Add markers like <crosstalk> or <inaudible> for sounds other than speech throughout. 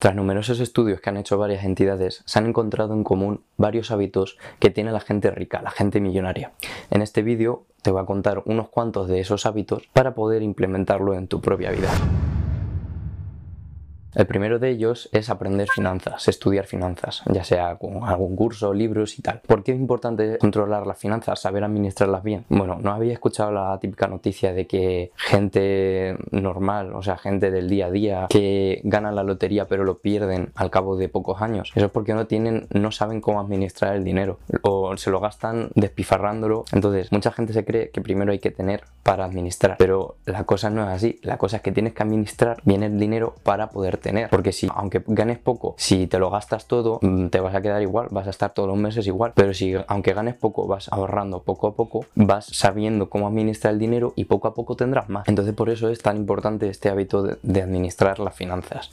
Tras numerosos estudios que han hecho varias entidades, se han encontrado en común varios hábitos que tiene la gente rica, la gente millonaria. En este vídeo te voy a contar unos cuantos de esos hábitos para poder implementarlo en tu propia vida. El primero de ellos es aprender finanzas, estudiar finanzas, ya sea con algún curso, libros y tal. ¿Por qué es importante controlar las finanzas, saber administrarlas bien? Bueno, no había escuchado la típica noticia de que gente normal, o sea, gente del día a día, que ganan la lotería pero lo pierden al cabo de pocos años. Eso es porque no tienen, no saben cómo administrar el dinero o se lo gastan despifarrándolo. Entonces, mucha gente se cree que primero hay que tener para administrar, pero la cosa no es así. La cosa es que tienes que administrar bien el dinero para poder tener. Porque si, aunque ganes poco, si te lo gastas todo, mm, te vas a quedar igual, vas a estar todos los meses igual. Pero si, aunque ganes poco, vas ahorrando poco a poco, vas sabiendo cómo administrar el dinero y poco a poco tendrás más. Entonces, por eso es tan importante este hábito de administrar las finanzas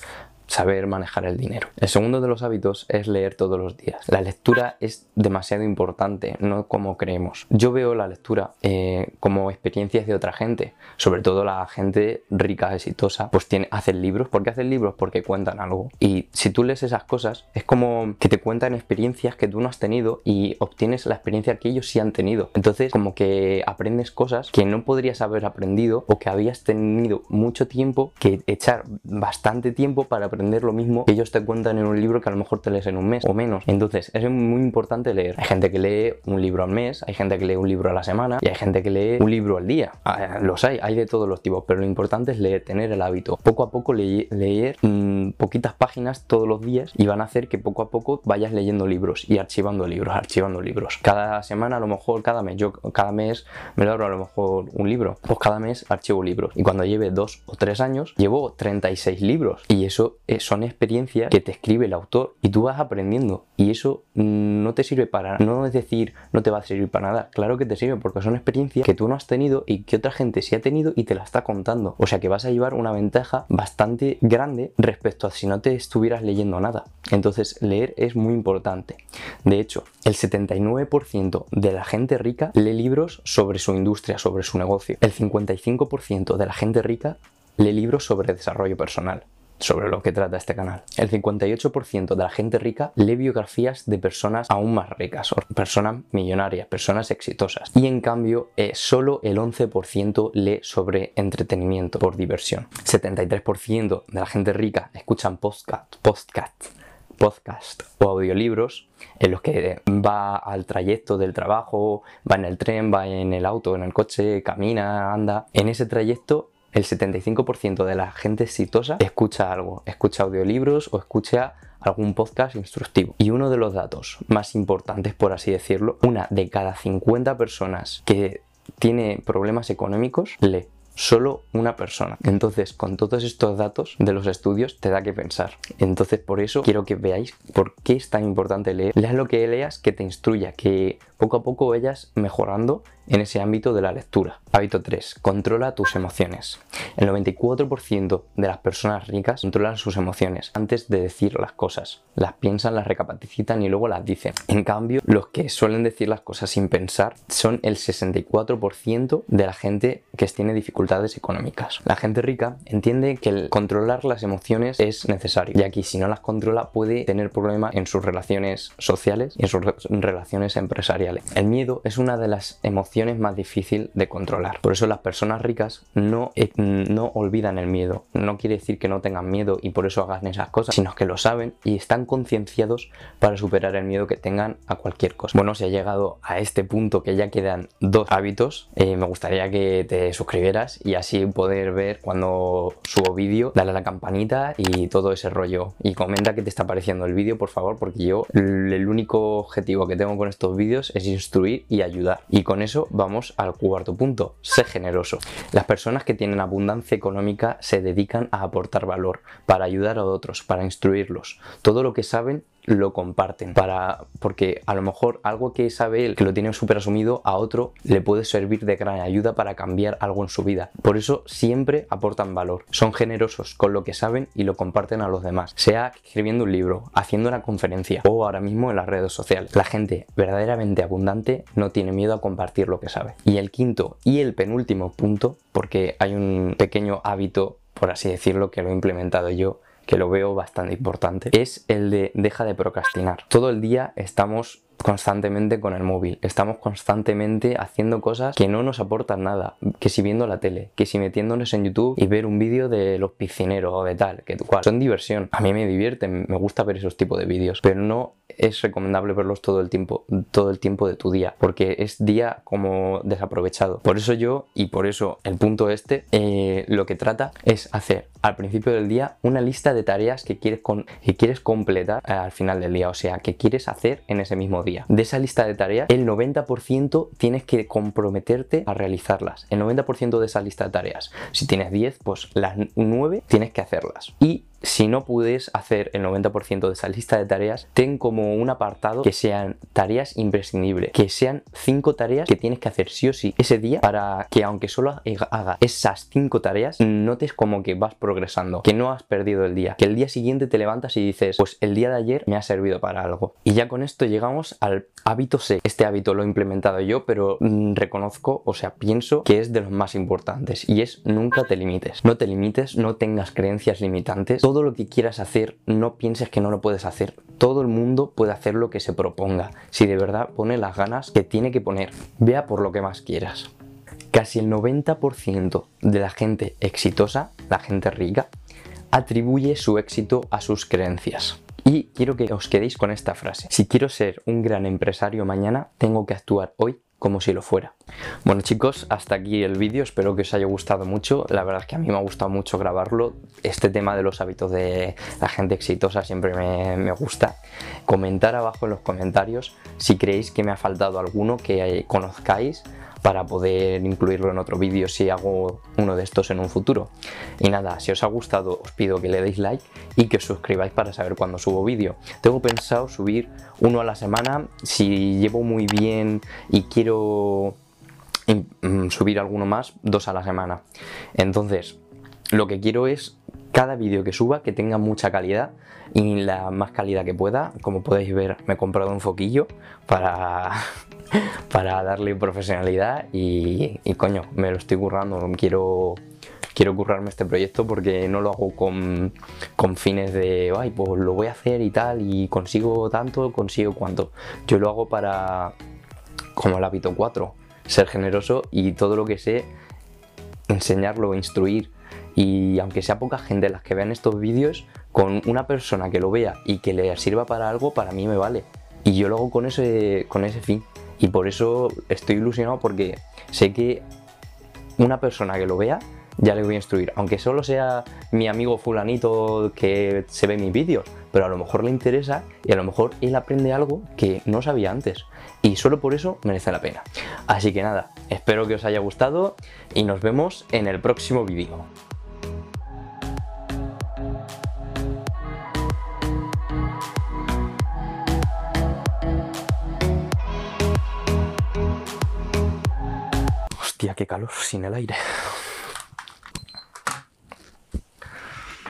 saber manejar el dinero. El segundo de los hábitos es leer todos los días. La lectura es demasiado importante, no como creemos. Yo veo la lectura eh, como experiencias de otra gente, sobre todo la gente rica, exitosa, pues tiene, hacen libros. ¿Por qué hacen libros? Porque cuentan algo. Y si tú lees esas cosas, es como que te cuentan experiencias que tú no has tenido y obtienes la experiencia que ellos sí han tenido. Entonces, como que aprendes cosas que no podrías haber aprendido o que habías tenido mucho tiempo que echar bastante tiempo para aprender lo mismo que ellos te cuentan en un libro que a lo mejor te lees en un mes o menos. Entonces, es muy importante leer. Hay gente que lee un libro al mes, hay gente que lee un libro a la semana y hay gente que lee un libro al día. Ah, los hay, hay de todos los tipos, pero lo importante es leer, tener el hábito. Poco a poco leer mmm, poquitas páginas todos los días y van a hacer que poco a poco vayas leyendo libros y archivando libros, archivando libros. Cada semana, a lo mejor cada mes, yo cada mes me abro a lo mejor un libro, pues cada mes archivo libros. Y cuando lleve dos o tres años, llevo 36 libros y eso son experiencias que te escribe el autor y tú vas aprendiendo. Y eso no te sirve para no es decir no te va a servir para nada. Claro que te sirve porque son experiencias que tú no has tenido y que otra gente sí ha tenido y te la está contando. O sea que vas a llevar una ventaja bastante grande respecto a si no te estuvieras leyendo nada. Entonces leer es muy importante. De hecho el 79% de la gente rica lee libros sobre su industria sobre su negocio. El 55% de la gente rica lee libros sobre desarrollo personal sobre lo que trata este canal. El 58% de la gente rica lee biografías de personas aún más ricas, personas millonarias, personas exitosas. Y en cambio, eh, solo el 11% lee sobre entretenimiento por diversión. 73% de la gente rica escuchan podcast, podcast, podcast o audiolibros en los que va al trayecto del trabajo, va en el tren, va en el auto, en el coche, camina, anda. En ese trayecto el 75% de la gente exitosa escucha algo, escucha audiolibros o escucha algún podcast instructivo. Y uno de los datos más importantes, por así decirlo, una de cada 50 personas que tiene problemas económicos lee solo una persona. Entonces, con todos estos datos de los estudios, te da que pensar. Entonces, por eso quiero que veáis por qué es tan importante leer. Leas lo que leas que te instruya, que poco a poco vayas mejorando en ese ámbito de la lectura. Hábito 3. Controla tus emociones. El 94% de las personas ricas controlan sus emociones antes de decir las cosas. Las piensan, las recapacitan y luego las dicen. En cambio, los que suelen decir las cosas sin pensar son el 64% de la gente que tiene dificultades económicas. La gente rica entiende que el controlar las emociones es necesario, ya que si no las controla puede tener problemas en sus relaciones sociales y en sus relaciones empresariales. El miedo es una de las emociones más difícil de controlar. Por eso las personas ricas no, eh, no olvidan el miedo. No quiere decir que no tengan miedo y por eso hagan esas cosas, sino que lo saben y están concienciados para superar el miedo que tengan a cualquier cosa. Bueno, si ha llegado a este punto que ya quedan dos hábitos, eh, me gustaría que te suscribieras y así poder ver cuando subo vídeo, dale a la campanita y todo ese rollo. Y comenta qué te está pareciendo el vídeo, por favor, porque yo el único objetivo que tengo con estos vídeos es instruir y ayudar. Y con eso vamos al cuarto punto, sé generoso. Las personas que tienen abundancia económica se dedican a aportar valor, para ayudar a otros, para instruirlos. Todo lo que saben lo comparten para porque a lo mejor algo que sabe él que lo tiene súper asumido a otro le puede servir de gran ayuda para cambiar algo en su vida. Por eso siempre aportan valor. Son generosos con lo que saben y lo comparten a los demás. Sea escribiendo un libro haciendo una conferencia o ahora mismo en las redes sociales. La gente verdaderamente abundante no tiene miedo a compartir lo que sabe. Y el quinto y el penúltimo punto porque hay un pequeño hábito por así decirlo que lo he implementado yo que lo veo bastante importante, es el de deja de procrastinar. Todo el día estamos constantemente con el móvil, estamos constantemente haciendo cosas que no nos aportan nada, que si viendo la tele, que si metiéndonos en YouTube y ver un vídeo de los piscineros o de tal, que cual, son diversión, a mí me divierten, me gusta ver esos tipos de vídeos, pero no es recomendable verlos todo el tiempo, todo el tiempo de tu día, porque es día como desaprovechado. Por eso yo, y por eso el punto este, eh, lo que trata es hacer al principio del día una lista de tareas que quieres, con, que quieres completar eh, al final del día, o sea, que quieres hacer en ese mismo día. De esa lista de tareas, el 90% tienes que comprometerte a realizarlas. El 90% de esa lista de tareas. Si tienes 10, pues las 9 tienes que hacerlas. Y si no puedes hacer el 90% de esa lista de tareas, ten como un apartado que sean tareas imprescindibles, que sean 5 tareas que tienes que hacer sí o sí ese día para que aunque solo haga esas 5 tareas, notes como que vas progresando, que no has perdido el día, que el día siguiente te levantas y dices, pues el día de ayer me ha servido para algo. Y ya con esto llegamos al hábito C. Este hábito lo he implementado yo, pero mm, reconozco, o sea, pienso que es de los más importantes y es nunca te limites. No te limites, no tengas creencias limitantes lo que quieras hacer, no pienses que no lo puedes hacer. Todo el mundo puede hacer lo que se proponga. Si de verdad pone las ganas que tiene que poner, vea por lo que más quieras. Casi el 90% de la gente exitosa, la gente rica, atribuye su éxito a sus creencias. Y quiero que os quedéis con esta frase. Si quiero ser un gran empresario mañana, tengo que actuar hoy como si lo fuera. Bueno chicos, hasta aquí el vídeo, espero que os haya gustado mucho, la verdad es que a mí me ha gustado mucho grabarlo, este tema de los hábitos de la gente exitosa siempre me, me gusta. Comentar abajo en los comentarios si creéis que me ha faltado alguno que conozcáis para poder incluirlo en otro vídeo si hago uno de estos en un futuro. Y nada, si os ha gustado os pido que le deis like y que os suscribáis para saber cuándo subo vídeo. Tengo pensado subir uno a la semana, si llevo muy bien y quiero mm, subir alguno más, dos a la semana. Entonces, lo que quiero es cada vídeo que suba que tenga mucha calidad y la más calidad que pueda. Como podéis ver, me he comprado un foquillo para, <laughs> <laughs> para darle profesionalidad y, coño, me lo estoy currando. Quiero, quiero currarme este proyecto porque no lo hago con, fines de, ay, pues lo voy a hacer y tal, y consigo tanto, consigo cuánto. Yo lo hago para, como el hábito 4, ser generoso y todo lo que sé, enseñarlo, instruir y aunque sea poca gente las que vean estos vídeos, con una persona que lo vea y que le sirva para algo, para mí me vale. Y yo lo hago con ese, con ese fin. Y por eso estoy ilusionado porque sé que una persona que lo vea ya le voy a instruir. Aunque solo sea mi amigo fulanito que se ve mis vídeos, pero a lo mejor le interesa y a lo mejor él aprende algo que no sabía antes. Y solo por eso merece la pena. Así que nada, espero que os haya gustado y nos vemos en el próximo vídeo. Qué calor sin el aire.